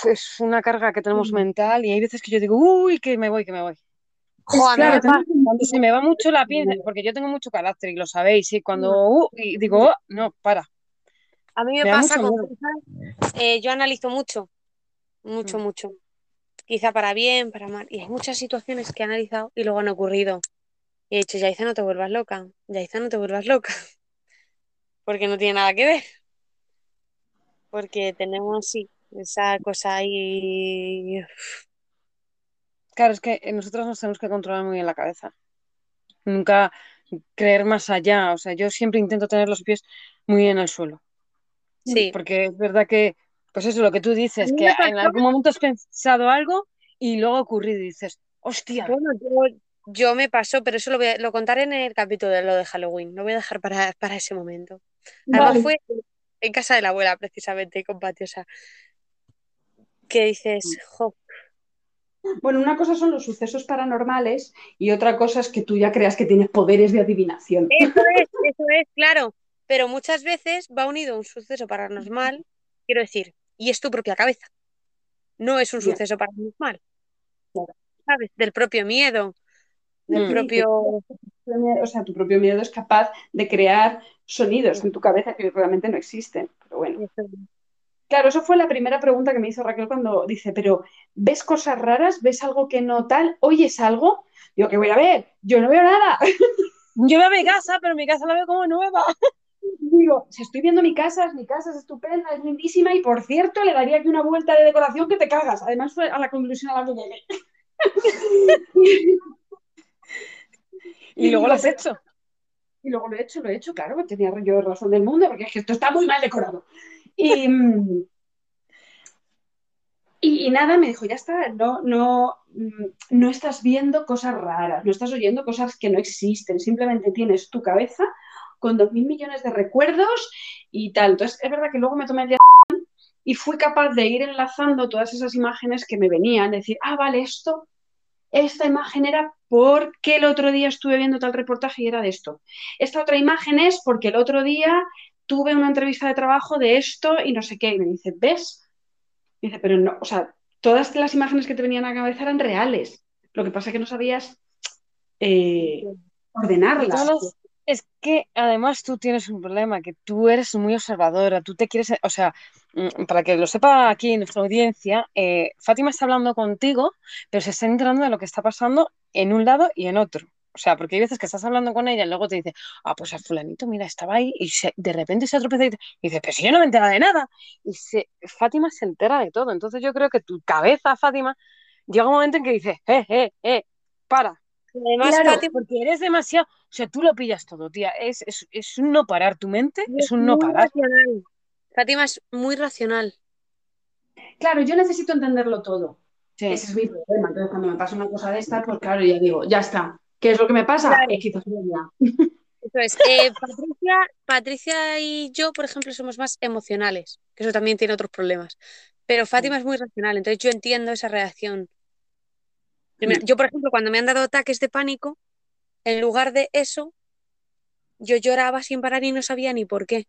es una carga que tenemos mental y hay veces que yo digo, uy, que me voy, que me voy. Joder, cuando se me va mucho la pinza, porque yo tengo mucho carácter y lo sabéis, y cuando uh, y digo, oh, no, para. A mí me, pasa con eh, yo analizo mucho, mucho, mm. mucho. Quizá para bien, para mal. Y hay muchas situaciones que he analizado y luego han ocurrido. Y he dicho, Yaiza, no te vuelvas loca. Yaiza, no te vuelvas loca. Porque no tiene nada que ver. Porque tenemos, sí, esa cosa ahí. Claro, es que nosotros nos tenemos que controlar muy bien la cabeza. Nunca creer más allá. O sea, yo siempre intento tener los pies muy en el suelo. Sí. Porque es verdad que, pues eso, lo que tú dices, que en algún momento has pensado algo y luego ha ocurrido y dices, hostia. Bueno, yo, yo me pasó, pero eso lo, voy a, lo contaré en el capítulo de lo de Halloween. Lo voy a dejar para, ese momento. Además fue en casa de la abuela, precisamente, con Patio. O sea, que dices, jo. Bueno, una cosa son los sucesos paranormales y otra cosa es que tú ya creas que tienes poderes de adivinación. Eso es, eso es, claro. Pero muchas veces va unido un suceso paranormal, quiero decir, y es tu propia cabeza. No es un suceso paranormal. Claro. ¿Sabes? Del propio miedo, del Mm. propio. O sea, tu propio miedo es capaz de crear sonidos en tu cabeza que realmente no existen. Pero bueno. Claro, eso fue la primera pregunta que me hizo Raquel cuando dice, pero ¿ves cosas raras? ¿Ves algo que no tal? ¿Oyes algo? Digo, ¿qué voy a ver? Yo no veo nada. Yo veo mi casa, pero mi casa la veo como nueva. Digo, si estoy viendo mi casa, mi casa es estupenda, es lindísima y por cierto le daría aquí una vuelta de decoración que te cagas. Además fue a la conclusión a la que llegué. Y luego lo has hecho. Y luego lo he hecho, lo he hecho, claro, tenía yo razón del mundo, porque es que esto está muy mal decorado. Y, y nada, me dijo, ya está, no, no, mm, no estás viendo cosas raras, no estás oyendo cosas que no existen, simplemente tienes tu cabeza con dos mil millones de recuerdos y tal. Entonces, es verdad que luego me tomé el día y fui capaz de ir enlazando todas esas imágenes que me venían, decir, ah, vale, esto, esta imagen era porque el otro día estuve viendo tal reportaje y era de esto. Esta otra imagen es porque el otro día tuve una entrevista de trabajo de esto y no sé qué. Y me dice, ¿ves? Me dice, pero no, o sea, todas las imágenes que te venían a la cabeza eran reales. Lo que pasa es que no sabías eh, ordenarlas. Todas- Es que además tú tienes un problema, que tú eres muy observadora, tú te quieres, o sea, mm, para que lo sepa aquí en nuestra audiencia, eh, Fátima está hablando contigo, pero se está enterando de lo que está pasando en un lado y en otro. O sea, porque hay veces que estás hablando con ella y luego te dice, ah, pues el fulanito, mira, estaba ahí y se- de repente se tropeza y te- y dice, pero si yo no me entera de nada. Y se, Fátima se entera de todo. Entonces yo creo que tu cabeza, Fátima, llega un momento en que dice, eh, eh, eh, para. Además, Claro. Fátima Porque eres demasiado, o sea, tú lo pillas todo, tía. Es, es, es un no parar. Tu mente es un no parar. racional. Fátima es muy racional. Claro, yo necesito entenderlo todo. Sí. Ese es mi problema. Entonces, cuando me pasa una cosa de esta, pues claro, ya digo, ya está. ¿Qué es lo que me pasa? Claro. Esquizofrenia. Eso es. Eh, Patricia, Patricia y yo, por ejemplo, somos más emocionales, que eso también tiene otros problemas. Pero Fátima es muy racional, entonces yo entiendo esa reacción. Yo, por ejemplo, cuando me han dado ataques de pánico, en lugar de eso, yo lloraba sin parar y no sabía ni por qué.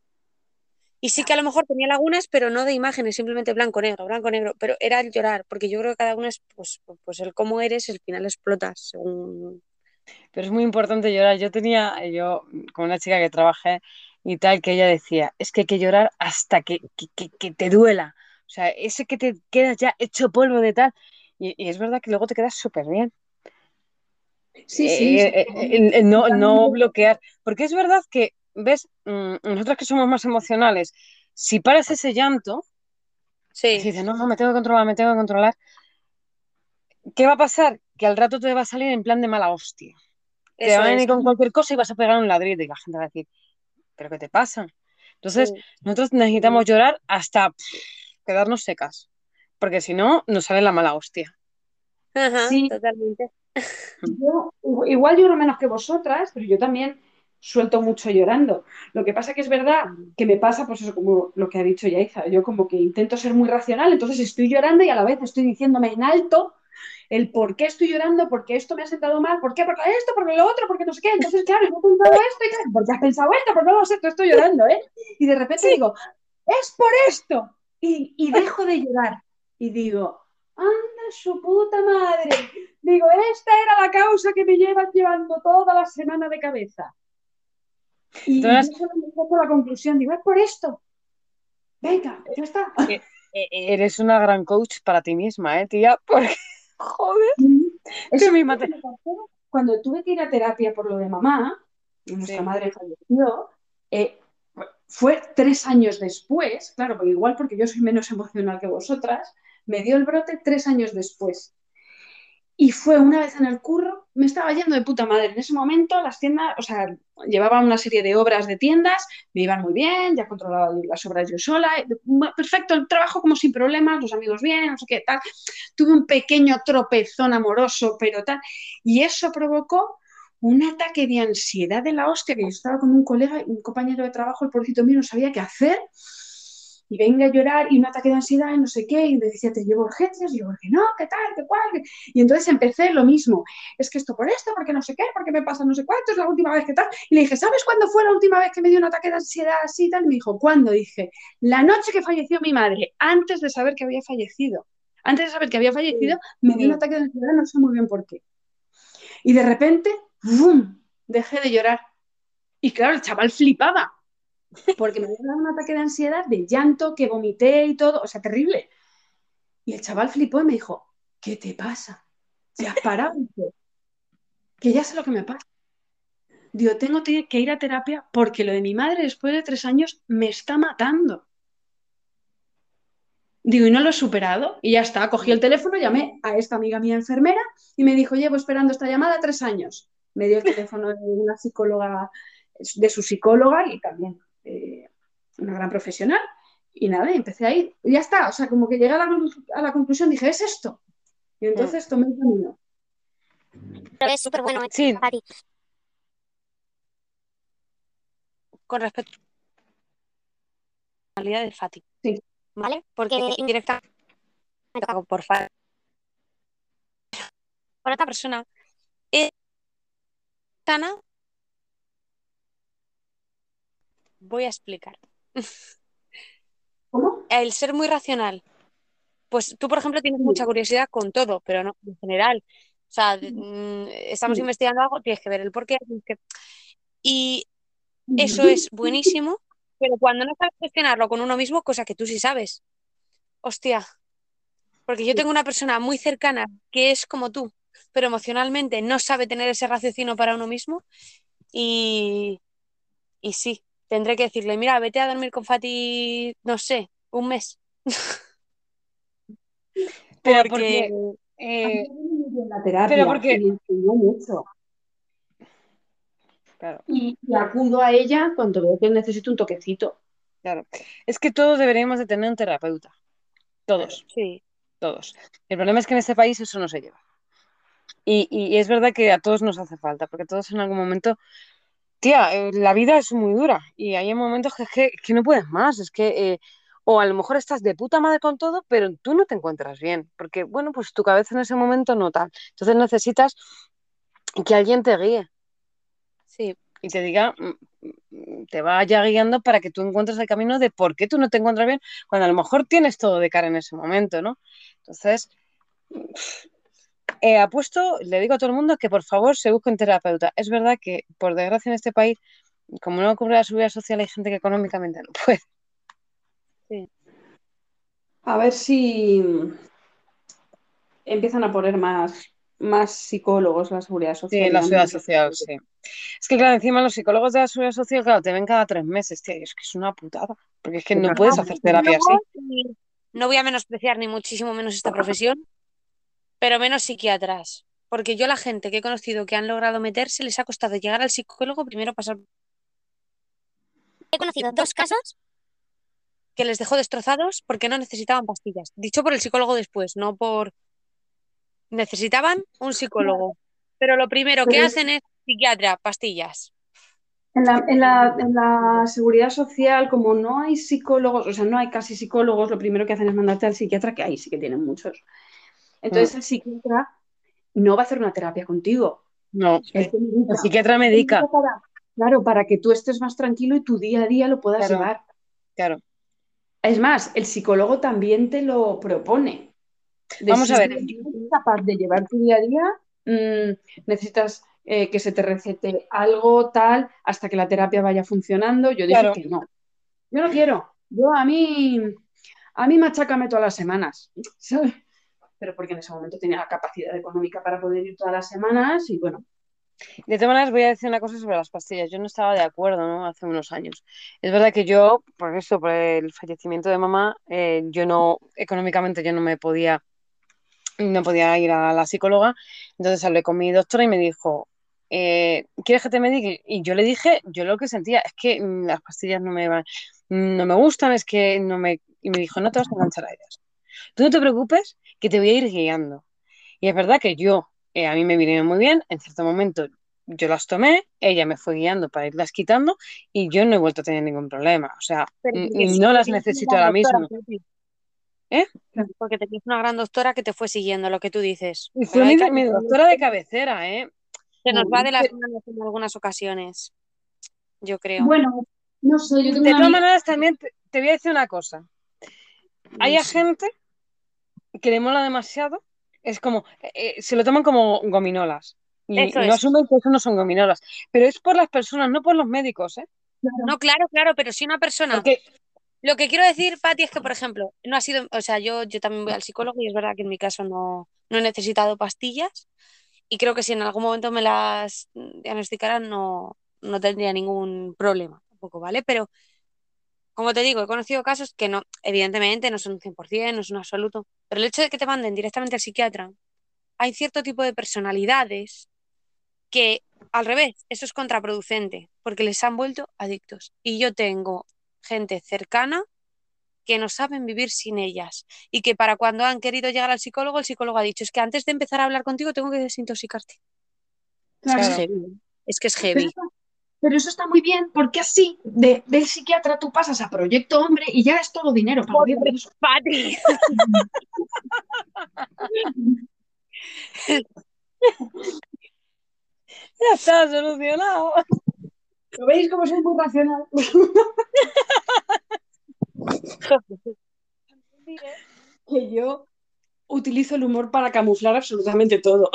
Y sí que a lo mejor tenía lagunas, pero no de imágenes, simplemente blanco-negro, blanco-negro, pero era el llorar, porque yo creo que cada uno es, pues, pues el cómo eres, al final explotas, según... Pero es muy importante llorar. Yo tenía, yo con una chica que trabajé y tal, que ella decía, es que hay que llorar hasta que, que, que- que te duela. O sea, ese que te quedas ya hecho polvo de tal. Y, y es verdad que luego te quedas súper bien. Sí, sí. Eh, eh, no, no bloquear. Porque es verdad que, ves, Mm, nosotros que somos más emocionales, si paras ese llanto, Sí, dices, no, no, me tengo que controlar, me tengo que controlar, ¿qué va a pasar? Que al rato te va a salir en plan de mala hostia. Te eso va a venir con cualquier cosa y vas a pegar un ladrillo y la gente va a decir, ¿pero qué te pasa? Entonces, Sí. nosotros necesitamos llorar hasta pff, quedarnos secas, porque si no, nos sale la mala hostia. Ajá, Sí. totalmente. Yo, igual lloro menos que vosotras, pero yo también suelto mucho llorando. Lo que pasa que es verdad que me pasa, pues eso, como lo que ha dicho Yaiza, yo como que intento ser muy racional, entonces estoy llorando y a la vez estoy diciéndome en alto el por qué estoy llorando, porque esto me ha sentado mal, por qué, porque esto, porque lo otro, porque no sé qué. Entonces, claro, yo he pensado esto y claro, ¿por qué has pensado esto? Porque no lo sé, te estoy llorando, ¿eh? Y de repente digo, es por esto. Y, y dejo de llorar. Y digo, anda su puta madre. Digo, esta era la causa que me llevan llevando toda la semana de cabeza. Y Entonces- yo la conclusión, digo, es por esto. Venga, ya está. E- e- Eres una gran coach para ti misma, ¿eh, tía? Porque, joder, Eso me cuando tuve que ir a terapia por lo de mamá, y nuestra Sí. madre falleció, eh, fue tres años después, claro, porque igual porque yo soy menos emocional que vosotras, me dio el brote tres años después. Y fue una vez en el curro, me estaba yendo de puta madre. En ese momento las tiendas, o sea, llevaba una serie de obras de tiendas, me iban muy bien, ya controlaba las obras yo sola, perfecto, el trabajo como sin problemas, los amigos bien, no sé qué, tal. Tuve un pequeño tropezón amoroso, pero tal. Y eso provocó un ataque de ansiedad de la hostia, que yo estaba con un colega, un compañero de trabajo, el pobrecito mío no sabía qué hacer. Y venga a llorar y un ataque de ansiedad y no sé qué, y me decía, te llevo urgencias, y yo, ¿por qué no? ¿Qué tal? ¿Qué cual? Y entonces empecé lo mismo, es que esto por esto, porque no sé qué, porque me pasa no sé cuánto, es la última vez que tal. Y le dije, ¿sabes cuándo fue la última vez que me dio un ataque de ansiedad así y tal? Y me dijo, ¿cuándo? Dije, la noche que falleció mi madre, antes de saber que había fallecido. Antes de saber que había fallecido, me dio un ataque de ansiedad, no sé muy bien por qué. Y de repente, ¡bum! Dejé de llorar. Y claro, el chaval flipaba, porque me había dado un ataque de ansiedad, de llanto, que vomité y todo, o sea, terrible. Y el chaval flipó y me dijo, ¿qué te pasa? ¿Te has parado? que ya sé lo que me pasa. Digo, tengo que ir a terapia porque lo de mi madre después de tres años me está matando. Digo, y no lo he superado. Y ya está, cogí el teléfono, llamé a esta amiga mía enfermera y me dijo, llevo esperando esta llamada tres años. Me dio el teléfono de una psicóloga, de su psicóloga y también eh, una gran profesional. Y nada, empecé a ir. Y ya está, o sea, como que llegué a la, a la conclusión, dije, es esto. Y entonces tomé el camino. es súper bueno. Sí. Con respecto a la realidad de Fati. Sí. ¿Vale? Porque indirectamente por Fati. Por otra persona. Es sana. Voy a explicar. ¿Cómo? El ser muy racional. Pues tú, por ejemplo, tienes mucha curiosidad con todo, pero no en general. O sea, mm, estamos investigando algo, tienes que ver el porqué. que- Y eso es buenísimo, pero cuando no sabes gestionarlo con uno mismo, cosa que tú sí sabes. Hostia. Porque yo tengo una persona muy cercana que es como tú, pero emocionalmente no sabe tener ese raciocinio para uno mismo. Y, y sí, tendré que decirle, mira, vete a dormir con Fati, no sé, un mes. Pero Porque- porque, eh, la terapia pero porque- mucho. claro, Y, y acudo a ella cuando veo que necesito un toquecito. claro. Es que todos deberíamos de tener un terapeuta. Todos, Sí, todos. El problema es que en este país eso no se lleva. Y, y es verdad que a todos nos hace falta, porque todos en algún momento, tía, eh, la vida es muy dura y hay momentos que, que, que no puedes más. Es que, eh, o a lo mejor estás de puta madre con todo, pero tú no te encuentras bien, porque, bueno, pues tu cabeza en ese momento no tal. Entonces necesitas que alguien te guíe sí. y te diga, mm, mm, te vaya guiando para que tú encuentres el camino de por qué tú no te encuentras bien, cuando a lo mejor tienes todo de cara en ese momento, ¿no? Entonces, eh, apuesto, le digo a todo el mundo que por favor se busque un terapeuta. Es verdad que, por desgracia, en este país, como no cubre la seguridad social, hay gente que económicamente no puede. A ver si empiezan a poner más, más psicólogos la seguridad social. Sí, la seguridad social, sí. Es que, claro, encima los psicólogos de la seguridad social, claro, te ven cada tres meses, tío, y es que es una putada, porque es que no puedes hacer terapia así. No voy a menospreciar ni muchísimo menos esta profesión, pero menos psiquiatras. Porque yo la gente que he conocido que han logrado meterse les ha costado llegar al psicólogo, primero pasar... He conocido dos casos que les dejó destrozados porque no necesitaban pastillas. Dicho por el psicólogo después, no por... Necesitaban un psicólogo. Pero lo primero que hacen es psiquiatra, pastillas. En la, en la- en la seguridad social, como no hay psicólogos, o sea, no hay casi psicólogos, lo primero que hacen es mandarte al psiquiatra, que ahí sí que tienen muchos. Entonces el psiquiatra no va a hacer una terapia contigo. No, el psiquiatra medica, Para- claro, para que tú estés más tranquilo y tu día a día lo puedas Claro. llevar. claro. Es más, el psicólogo también te lo propone. De Vamos si a ver. tú eres capaz de llevar tu día a día, mm, necesitas eh, que se te recete algo tal hasta que la terapia vaya funcionando. Yo Claro. que no. Yo no quiero. Yo a mí, a mí machácame todas las semanas. ¿sabes? Pero porque en ese momento tenía la capacidad económica para poder ir todas las semanas y bueno, De todas maneras, voy a decir una cosa sobre las pastillas. Yo no estaba de acuerdo, ¿no? Hace unos años. Es verdad que yo, por eso, por el fallecimiento de mamá, eh, yo no, económicamente yo no me podía, no podía ir a la psicóloga. Entonces hablé con mi doctora y me dijo, eh, ¿quieres que te medique? Y yo le dije, yo lo que sentía es que mm, las pastillas no me van, no me gustan, es que no me... Y me dijo, no te vas a enganchar a ellas. Tú no te preocupes, que te voy a ir guiando. Y es verdad que yo, eh, a mí me vinieron muy bien, en cierto momento yo las tomé, ella me fue guiando para irlas quitando y yo no he vuelto a tener ningún problema. O sea, sí, no las necesito ahora mismo. ¿Eh? Porque tenías una gran doctora que te fue siguiendo lo que tú dices. Y fue mi, doctora de cabecera, ¿eh? Se nos va de las manos en algunas ocasiones, yo creo. Bueno, no sé, yo tengo De todas maneras, también te, te voy a decir una cosa. Hay gente que le mola demasiado, es como, eh, se lo toman como gominolas. Y, no asumen que eso no son gominolas. Pero es por las personas, no por los médicos, ¿eh? No, claro, claro, pero si una persona. Porque Lo que quiero decir, Pati, es que, por ejemplo, no ha sido. O sea, yo, yo también voy al psicólogo y es verdad que en mi caso no, no he necesitado pastillas. Y creo que si en algún momento me las diagnosticaran, no, no tendría ningún problema tampoco, ¿vale? Pero, como te digo, he conocido casos que no, evidentemente no son un 100%, no son un absoluto. Pero el hecho de que te manden directamente al psiquiatra, hay cierto tipo de personalidades que, al revés, eso es contraproducente, porque les han vuelto adictos. Y yo tengo gente cercana que no saben vivir sin ellas y que para cuando han querido llegar al psicólogo, el psicólogo ha dicho, es que antes de empezar a hablar contigo tengo que desintoxicarte. Claro. Es heavy. Es que es heavy. Pero eso está muy bien, porque así de, del psiquiatra tú pasas a Proyecto Hombre y ya es todo dinero para ya está solucionado. ¿Lo veis cómo soy muy racional? que yo utilizo el humor para camuflar absolutamente todo.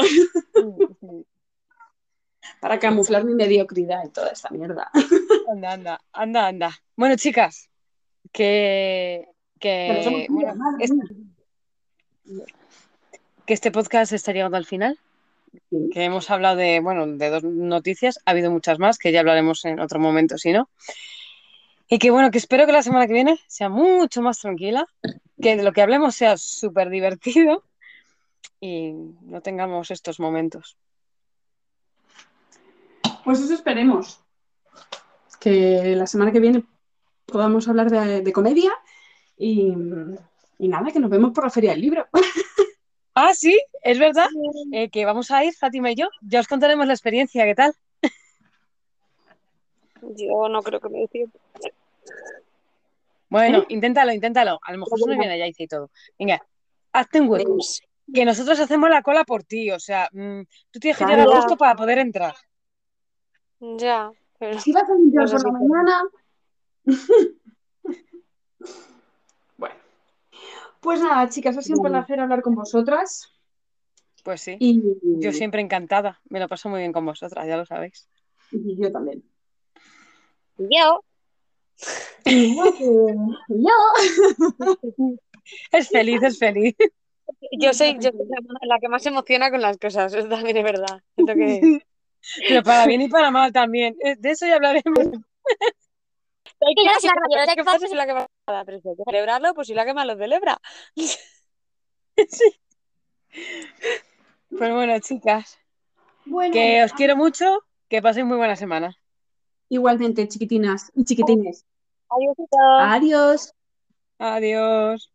Para camuflar mi mediocridad y toda esta mierda. Anda, anda, anda, anda. Bueno, chicas, que, Que que, bueno, es- este podcast está llegando al final. Sí. Que hemos hablado de, bueno, de dos noticias. Ha habido muchas más que ya hablaremos en otro momento, si no. Y que bueno, que espero que la semana que viene sea mucho más tranquila, que de lo que hablemos sea súper divertido y no tengamos estos momentos. Pues eso esperemos. Que la semana que viene podamos hablar de, de comedia y, y nada, que nos vemos por la Feria del Libro. Ah, sí, es verdad eh, que vamos a ir, Fátima y yo. Ya os contaremos la experiencia, ¿qué tal? Yo no creo que me decida. Bueno, inténtalo, inténtalo. A lo mejor se nos viene ya y todo. Venga, hazte un hueco. Que nosotros hacemos la cola por ti, o sea, mm, tú tienes que llegar a agosto para poder entrar. Ya, pero Si vas a limpiar No sé por la mañana. bueno. Pues nada, chicas, ha sido un Vale. placer hablar con vosotras. Pues sí, Y yo siempre encantada. Me lo paso muy bien con vosotras, ya lo sabéis. y yo también. yo. Y yo que- y yo. Es feliz, es feliz. Yo soy, yo soy la, que más se emociona con las cosas, eso también es verdad. Siento que... Pero para bien y para mal también. Eh, De eso ya hablaremos. Hay que si la pero si hay celebrarlo, pues si la que más lo celebra. Pues bueno, chicas, Bueno, que os quiero mucho, que paséis muy buena semana. igualmente, chiquitinas y chiquitines. Adiós. Adiós. Adiós.